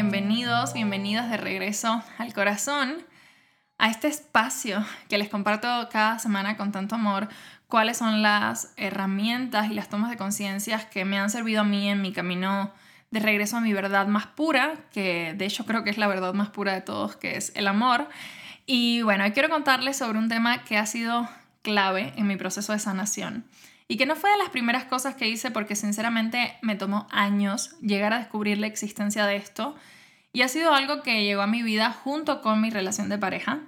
bienvenidos, bienvenidas de regreso al corazón, a este espacio que les comparto cada semana con tanto amor, cuáles son las herramientas y las tomas de conciencia que me han servido a mí en mi camino de regreso a mi verdad más pura, que de hecho creo que es la verdad más pura de todos, que es el amor. Y bueno, hoy quiero contarles sobre un tema que ha sido clave en mi proceso de sanación y que no fue de las primeras cosas que hice porque sinceramente me tomó años llegar a descubrir la existencia de esto y ha sido algo que llegó a mi vida junto con mi relación de pareja.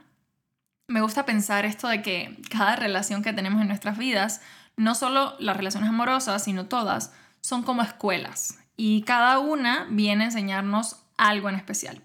Me gusta pensar esto de que cada relación que tenemos en nuestras vidas, no solo las relaciones amorosas, sino todas, son como escuelas y cada una viene a enseñarnos algo en especial.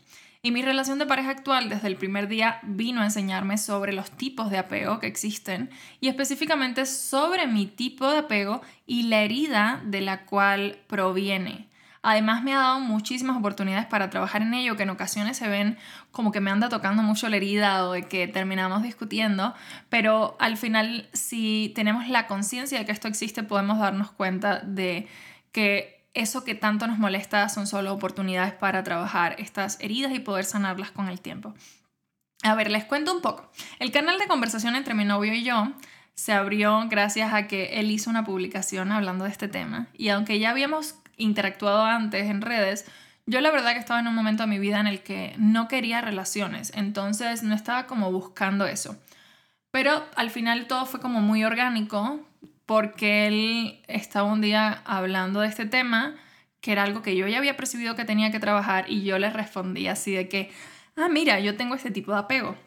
Y mi relación de pareja actual desde el primer día vino a enseñarme sobre los tipos de apego que existen y específicamente sobre mi tipo de apego y la herida de la cual proviene. Además me ha dado muchísimas oportunidades para trabajar en ello que en ocasiones se ven como que me anda tocando mucho la herida o de que terminamos discutiendo, pero al final si tenemos la conciencia de que esto existe podemos darnos cuenta de que eso que tanto nos molesta son solo oportunidades para trabajar estas heridas y poder sanarlas con el tiempo. A ver, les cuento un poco. El canal de conversación entre mi novio y yo se abrió gracias a que él hizo una publicación hablando de este tema. Y aunque ya habíamos interactuado antes en redes, yo la verdad que estaba en un momento de mi vida en el que no quería relaciones, entonces no estaba como buscando eso. Pero al final todo fue como muy orgánico, porque él estaba un día hablando de este tema, que era algo que yo ya había percibido que tenía que trabajar y yo le respondí así de que, ah, mira, yo tengo este tipo de apego.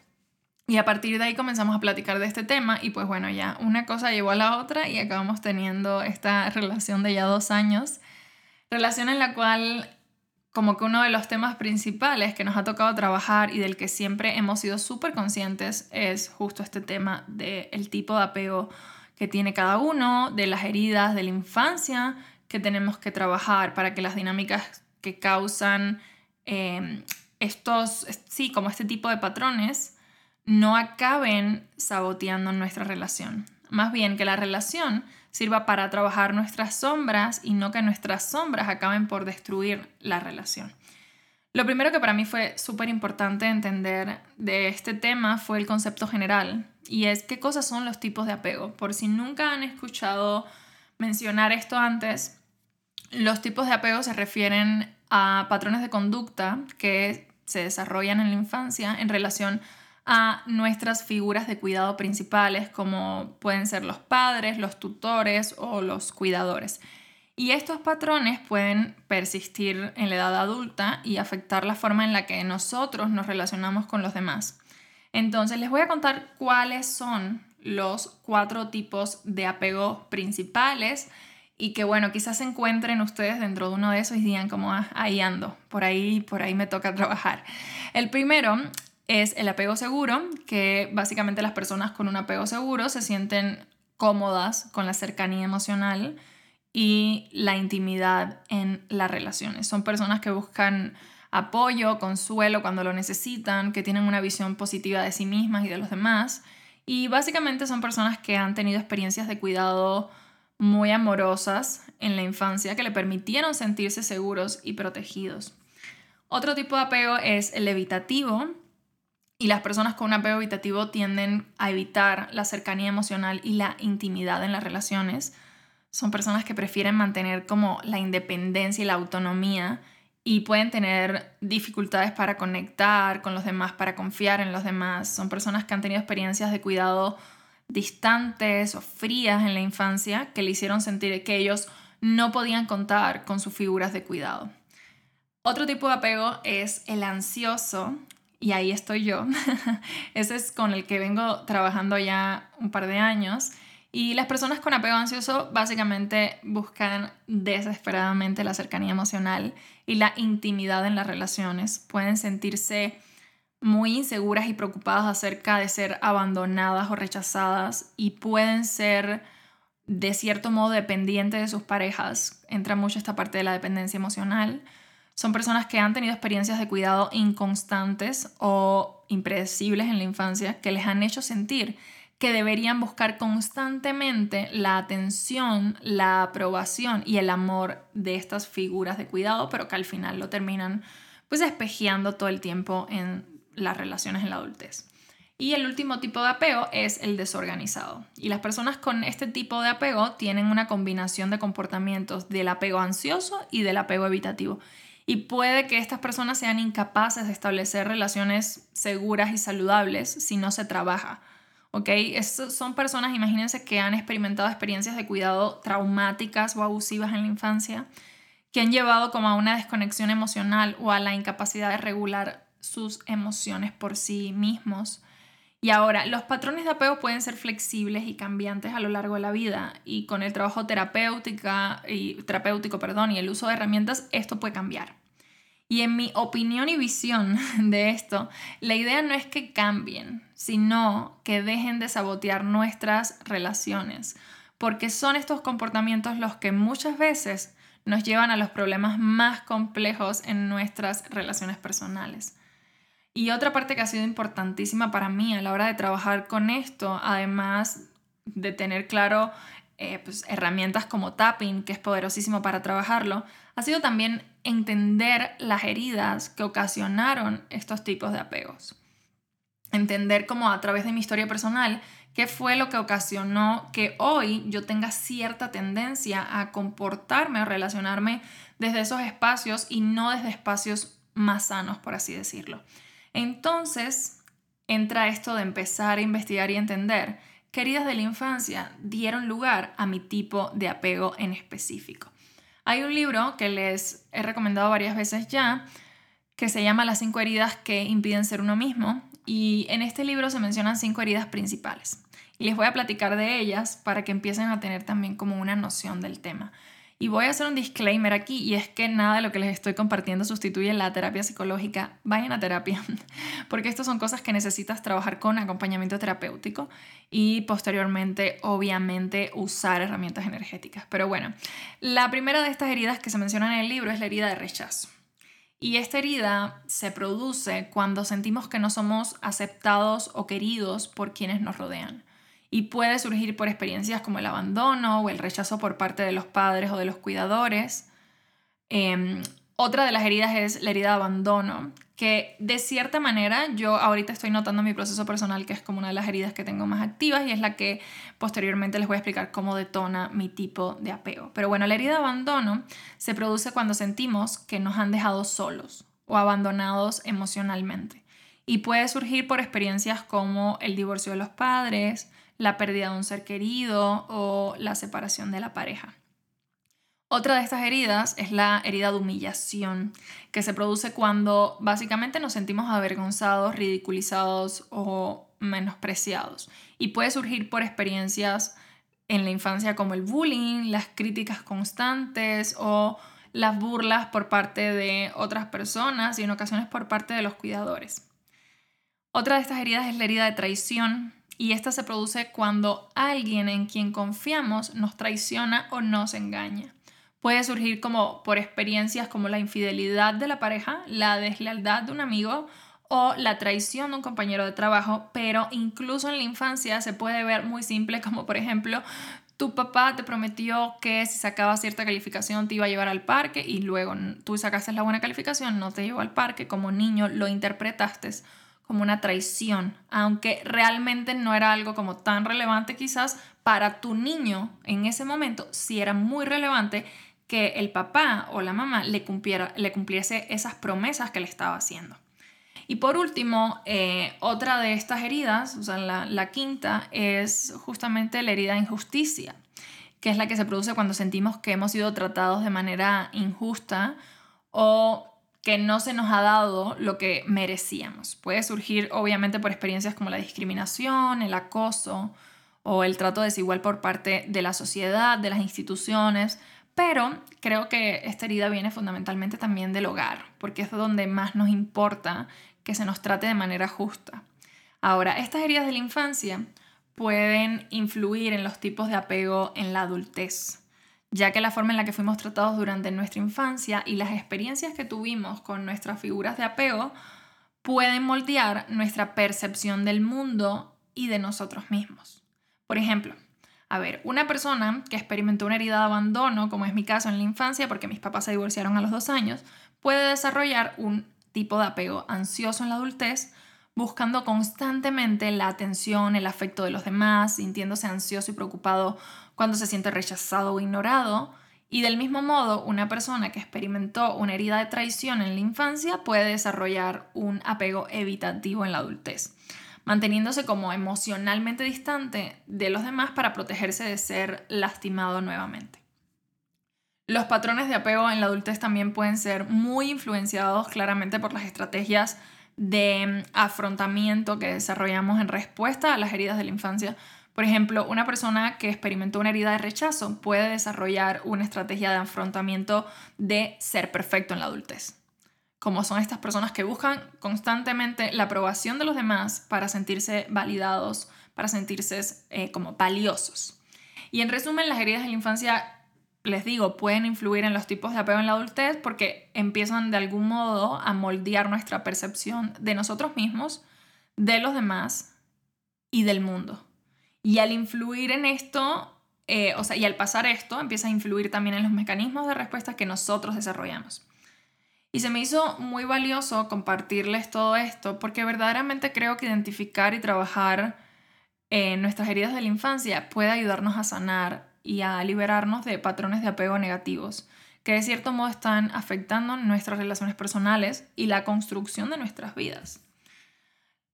Y a partir de ahí comenzamos a platicar de este tema y pues bueno, ya una cosa llevó a la otra y acabamos teniendo esta relación de ya dos años, relación en la cual como que uno de los temas principales que nos ha tocado trabajar y del que siempre hemos sido súper conscientes es justo este tema del tipo de apego que tiene cada uno, de las heridas de la infancia que tenemos que trabajar para que las dinámicas que causan em, estos, sí, como este tipo de patrones, no acaben saboteando nuestra relación. Más bien que la relación sirva para trabajar nuestras sombras y no que nuestras sombras acaben por destruir la relación. Lo primero que para mí fue súper importante entender de este tema fue el concepto general y es qué cosas son los tipos de apego. Por si nunca han escuchado mencionar esto antes, los tipos de apego se refieren a patrones de conducta que se desarrollan en la infancia en relación a nuestras figuras de cuidado principales como pueden ser los padres, los tutores o los cuidadores. Y estos patrones pueden persistir en la edad adulta y afectar la forma en la que nosotros nos relacionamos con los demás. Entonces les voy a contar cuáles son los cuatro tipos de apego principales y que bueno, quizás se encuentren ustedes dentro de uno de esos y digan como ah, ahí ando, por ahí, por ahí me toca trabajar. El primero es el apego seguro, que básicamente las personas con un apego seguro se sienten cómodas con la cercanía emocional y la intimidad en las relaciones. Son personas que buscan apoyo, consuelo cuando lo necesitan, que tienen una visión positiva de sí mismas y de los demás. Y básicamente son personas que han tenido experiencias de cuidado muy amorosas en la infancia que le permitieron sentirse seguros y protegidos. Otro tipo de apego es el evitativo y las personas con un apego evitativo tienden a evitar la cercanía emocional y la intimidad en las relaciones son personas que prefieren mantener como la independencia y la autonomía y pueden tener dificultades para conectar con los demás, para confiar en los demás. Son personas que han tenido experiencias de cuidado distantes o frías en la infancia que le hicieron sentir que ellos no podían contar con sus figuras de cuidado. Otro tipo de apego es el ansioso, y ahí estoy yo. Ese es con el que vengo trabajando ya un par de años. Y las personas con apego ansioso básicamente buscan desesperadamente la cercanía emocional y la intimidad en las relaciones. Pueden sentirse muy inseguras y preocupadas acerca de ser abandonadas o rechazadas y pueden ser de cierto modo dependientes de sus parejas. Entra mucho esta parte de la dependencia emocional. Son personas que han tenido experiencias de cuidado inconstantes o impredecibles en la infancia que les han hecho sentir que deberían buscar constantemente la atención, la aprobación y el amor de estas figuras de cuidado, pero que al final lo terminan pues espejeando todo el tiempo en las relaciones en la adultez. Y el último tipo de apego es el desorganizado. Y las personas con este tipo de apego tienen una combinación de comportamientos del apego ansioso y del apego evitativo. Y puede que estas personas sean incapaces de establecer relaciones seguras y saludables si no se trabaja. ¿Ok? son personas, imagínense, que han experimentado experiencias de cuidado traumáticas o abusivas en la infancia, que han llevado como a una desconexión emocional o a la incapacidad de regular sus emociones por sí mismos y ahora, los patrones de apego pueden ser flexibles y cambiantes a lo largo de la vida y con el trabajo terapéutica y, terapéutico perdón, y el uso de herramientas esto puede cambiar. Y en mi opinión y visión de esto, la idea no es que cambien, sino que dejen de sabotear nuestras relaciones, porque son estos comportamientos los que muchas veces nos llevan a los problemas más complejos en nuestras relaciones personales. Y otra parte que ha sido importantísima para mí a la hora de trabajar con esto, además de tener claro eh, pues, herramientas como tapping, que es poderosísimo para trabajarlo, ha sido también entender las heridas que ocasionaron estos tipos de apegos. Entender como a través de mi historia personal qué fue lo que ocasionó que hoy yo tenga cierta tendencia a comportarme o relacionarme desde esos espacios y no desde espacios más sanos, por así decirlo. Entonces entra esto de empezar a investigar y entender qué heridas de la infancia dieron lugar a mi tipo de apego en específico. Hay un libro que les he recomendado varias veces ya, que se llama Las cinco heridas que impiden ser uno mismo, y en este libro se mencionan cinco heridas principales. Y les voy a platicar de ellas para que empiecen a tener también como una noción del tema. Y voy a hacer un disclaimer aquí y es que nada de lo que les estoy compartiendo sustituye la terapia psicológica. Vayan a terapia, porque estas son cosas que necesitas trabajar con acompañamiento terapéutico y posteriormente, obviamente, usar herramientas energéticas. Pero bueno, la primera de estas heridas que se mencionan en el libro es la herida de rechazo. Y esta herida se produce cuando sentimos que no somos aceptados o queridos por quienes nos rodean y puede surgir por experiencias como el abandono o el rechazo por parte de los padres o de los cuidadores. Em, otra de las heridas es la herida de abandono, que de cierta manera yo ahorita estoy notando mi proceso personal que es como una de las heridas que tengo más activas y es la que posteriormente les voy a explicar cómo detona mi tipo de apego. Pero bueno, la herida de abandono se produce cuando sentimos que nos han dejado solos o abandonados emocionalmente y puede surgir por experiencias como el divorcio de los padres, la pérdida de un ser querido o la separación de la pareja. Otra de estas heridas es la herida de humillación, que se produce cuando básicamente nos sentimos avergonzados, ridiculizados o menospreciados. Y puede surgir por experiencias en la infancia como el bullying, las críticas constantes o las burlas por parte de otras personas y en ocasiones por parte de los cuidadores. Otra de estas heridas es la herida de traición, y esta se produce cuando alguien en quien confiamos nos traiciona o nos engaña. Puede surgir como por experiencias como la infidelidad de la pareja, la deslealtad de un amigo o la traición de un compañero de trabajo, pero incluso en la infancia se puede ver muy simple como por ejemplo tu papá te prometió que si sacaba cierta calificación te iba a llevar al parque y luego tú sacaste la buena calificación, no te llevó al parque, como niño lo interpretaste como una traición, aunque realmente no era algo como tan relevante quizás para tu niño en ese momento, sí era muy relevante que el papá o la mamá le, cumpliera, le cumpliese esas promesas que le estaba haciendo. Y por último, eh, otra de estas heridas, o sea, la, la quinta, es justamente la herida de injusticia, que es la que se produce cuando sentimos que hemos sido tratados de manera injusta o que no se nos ha dado lo que merecíamos. Puede surgir obviamente por experiencias como la discriminación, el acoso o el trato desigual por parte de la sociedad, de las instituciones, pero creo que esta herida viene fundamentalmente también del hogar, porque es donde más nos importa que se nos trate de manera justa. Ahora, estas heridas de la infancia pueden influir en los tipos de apego en la adultez ya que la forma en la que fuimos tratados durante nuestra infancia y las experiencias que tuvimos con nuestras figuras de apego pueden moldear nuestra percepción del mundo y de nosotros mismos. Por ejemplo, a ver, una persona que experimentó una herida de abandono, como es mi caso en la infancia, porque mis papás se divorciaron a los dos años, puede desarrollar un tipo de apego ansioso en la adultez, buscando constantemente la atención, el afecto de los demás, sintiéndose ansioso y preocupado cuando se siente rechazado o ignorado. Y del mismo modo, una persona que experimentó una herida de traición en la infancia puede desarrollar un apego evitativo en la adultez, manteniéndose como emocionalmente distante de los demás para protegerse de ser lastimado nuevamente. Los patrones de apego en la adultez también pueden ser muy influenciados claramente por las estrategias de afrontamiento que desarrollamos en respuesta a las heridas de la infancia. Por ejemplo, una persona que experimentó una herida de rechazo puede desarrollar una estrategia de afrontamiento de ser perfecto en la adultez. Como son estas personas que buscan constantemente la aprobación de los demás para sentirse validados, para sentirse eh, como valiosos. Y en resumen, las heridas de la infancia les digo, pueden influir en los tipos de apego en la adultez porque empiezan de algún modo a moldear nuestra percepción de nosotros mismos, de los demás y del mundo. Y al influir en esto, eh, o sea, y al pasar esto, empieza a influir también en los mecanismos de respuesta que nosotros desarrollamos. Y se me hizo muy valioso compartirles todo esto porque verdaderamente creo que identificar y trabajar en nuestras heridas de la infancia puede ayudarnos a sanar y a liberarnos de patrones de apego negativos que de cierto modo están afectando nuestras relaciones personales y la construcción de nuestras vidas.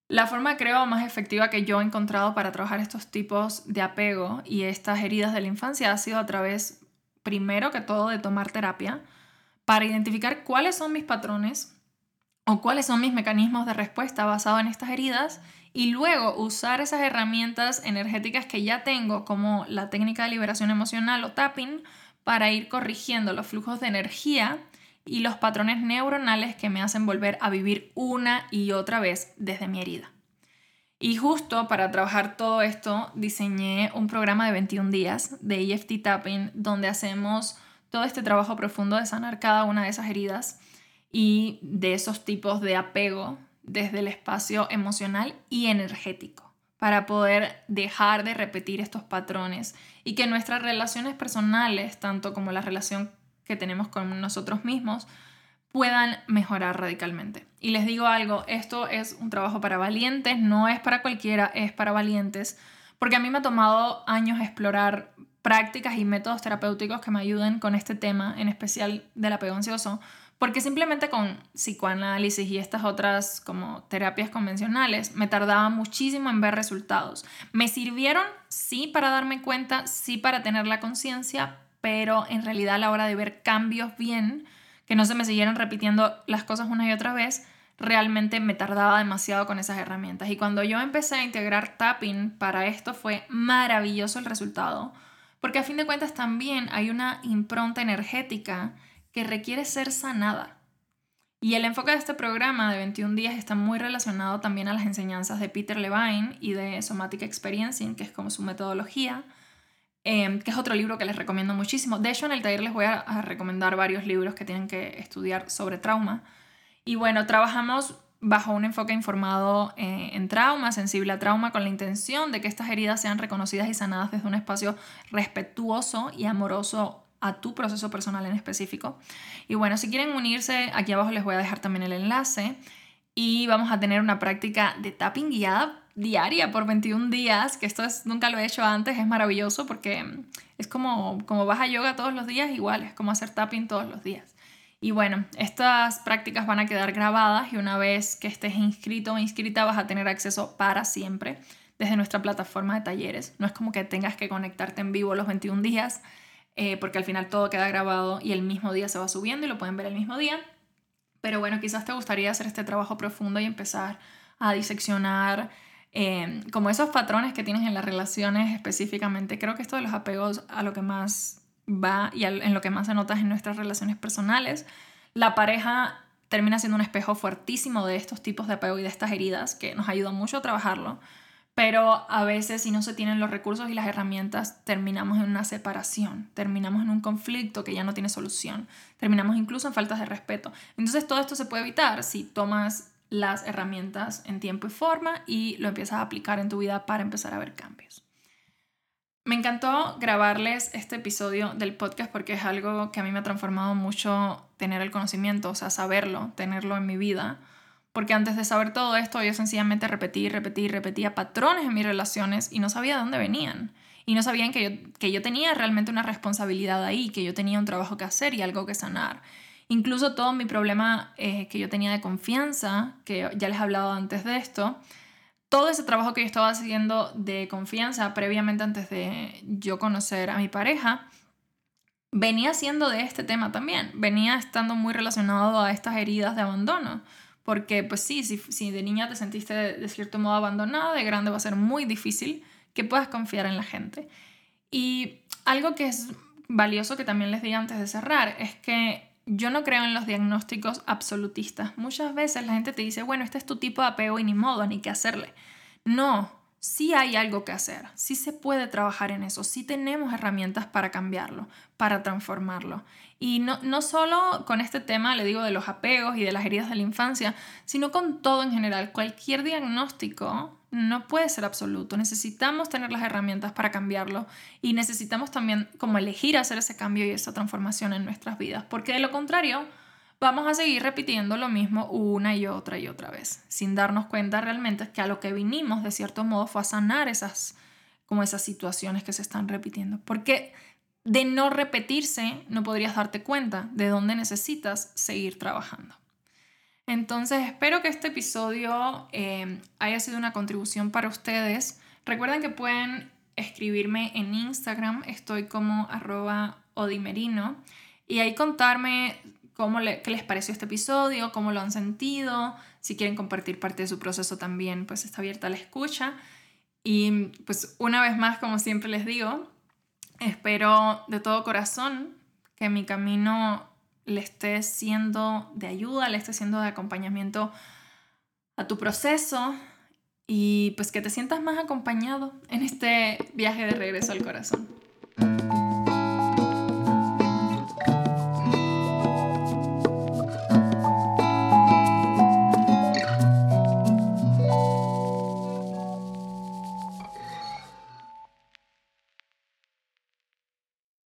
La forma creo más efectiva que yo he encontrado para trabajar estos tipos de apego y estas heridas de la infancia ha sido a través, primero que todo, de tomar terapia para identificar cuáles son mis patrones o cuáles son mis mecanismos de respuesta basados en estas heridas y luego usar esas herramientas energéticas que ya tengo, como la técnica de liberación emocional o tapping, para ir corrigiendo los flujos de energía y los patrones neuronales que me hacen volver a vivir una y otra vez desde mi herida. Y justo para trabajar todo esto, diseñé un programa de 21 días de EFT Tapping, donde hacemos todo este trabajo profundo de sanar cada una de esas heridas y de esos tipos de apego desde el espacio emocional y energético para poder dejar de repetir estos patrones y que nuestras relaciones personales, tanto como la relación que tenemos con nosotros mismos, puedan mejorar radicalmente. Y les digo algo, esto es un trabajo para valientes, no es para cualquiera, es para valientes, porque a mí me ha tomado años explorar prácticas y métodos terapéuticos que me ayuden con este tema, en especial del apego ansioso, porque simplemente con psicoanálisis y estas otras como terapias convencionales me tardaba muchísimo en ver resultados. Me sirvieron, sí, para darme cuenta, sí, para tener la conciencia, pero en realidad a la hora de ver cambios bien, que no se me siguieran repitiendo las cosas una y otra vez, realmente me tardaba demasiado con esas herramientas. Y cuando yo empecé a integrar tapping para esto fue maravilloso el resultado, porque a fin de cuentas también hay una impronta energética que requiere ser sanada. Y el enfoque de este programa de 21 días está muy relacionado también a las enseñanzas de Peter Levine y de Somatic Experiencing, que es como su metodología, em, que es otro libro que les recomiendo muchísimo. De hecho, en el taller les voy a, recomendar varios libros que tienen que estudiar sobre trauma. Y bueno, trabajamos bajo un enfoque informado eh, en trauma, sensible a trauma, con la intención de que estas heridas sean reconocidas y sanadas desde un espacio respetuoso y amoroso a tu proceso personal en específico. Y bueno, si quieren unirse, aquí abajo les voy a dejar también el enlace y vamos a tener una práctica de tapping guiada diaria por 21 días, que esto es, nunca lo he hecho antes, es maravilloso porque es como, como vas a yoga todos los días, igual, es como hacer tapping todos los días. Y bueno, estas prácticas van a quedar grabadas y una vez que estés inscrito o inscrita vas a tener acceso para siempre desde nuestra plataforma de talleres. No es como que tengas que conectarte en vivo los 21 días, eh, porque al final todo queda grabado y el mismo día se va subiendo y lo pueden ver el mismo día. Pero bueno, quizás te gustaría hacer este trabajo profundo y empezar a diseccionar eh, como esos patrones que tienes en las relaciones específicamente. Creo que esto de los apegos a lo que más va y en lo que más se nota en nuestras relaciones personales. La pareja termina siendo un espejo fuertísimo de estos tipos de apego y de estas heridas que nos ayuda mucho a trabajarlo pero a veces si no se tienen los recursos y las herramientas terminamos en una separación, terminamos en un conflicto que ya no tiene solución, terminamos incluso en faltas de respeto. Entonces todo esto se puede evitar si tomas las herramientas en tiempo y forma y lo empiezas a aplicar en tu vida para empezar a ver cambios. Me encantó grabarles este episodio del podcast porque es algo que a mí me ha transformado mucho tener el conocimiento, o sea, saberlo, tenerlo en mi vida. Porque antes de saber todo esto, yo sencillamente repetí, repetí, repetía patrones en mis relaciones y no sabía de dónde venían. Y no sabían que yo, que yo tenía realmente una responsabilidad ahí, que yo tenía un trabajo que hacer y algo que sanar. Incluso todo mi problema eh, que yo tenía de confianza, que ya les he hablado antes de esto, todo ese trabajo que yo estaba haciendo de confianza previamente antes de yo conocer a mi pareja, venía siendo de este tema también, venía estando muy relacionado a estas heridas de abandono. Porque pues sí, si, si de niña te sentiste de, cierto modo abandonada, de grande va a ser muy difícil que puedas confiar en la gente. Y algo que es valioso que también les diga antes de cerrar es que yo no creo en los diagnósticos absolutistas. Muchas veces la gente te dice, bueno, este es tu tipo de apego y ni modo, ni qué hacerle. No, sí hay algo que hacer, sí se puede trabajar en eso, sí tenemos herramientas para cambiarlo, para transformarlo. Y no, no solo con este tema, le digo, de los apegos y de las heridas de la infancia, sino con todo en general. Cualquier diagnóstico no puede ser absoluto. Necesitamos tener las herramientas para cambiarlo y necesitamos también como elegir hacer ese cambio y esa transformación en nuestras vidas, porque de lo contrario vamos a seguir repitiendo lo mismo una y otra y otra vez, sin darnos cuenta realmente que a lo que vinimos de cierto modo fue a sanar esas como esas situaciones que se están repitiendo, porque de no repetirse no podrías darte cuenta de dónde necesitas seguir trabajando. Entonces espero que este episodio eh, haya sido una contribución para ustedes. Recuerden que pueden escribirme en Instagram, estoy como arroba odimerino, y ahí contarme cómo qué les pareció este episodio, cómo lo han sentido, si quieren compartir parte de su proceso también, pues está abierta la escucha. Y pues una vez más, como siempre les digo, espero de todo corazón que mi camino le esté siendo de ayuda, le esté siendo de acompañamiento a tu proceso y pues que te sientas más acompañado en este viaje de regreso al corazón.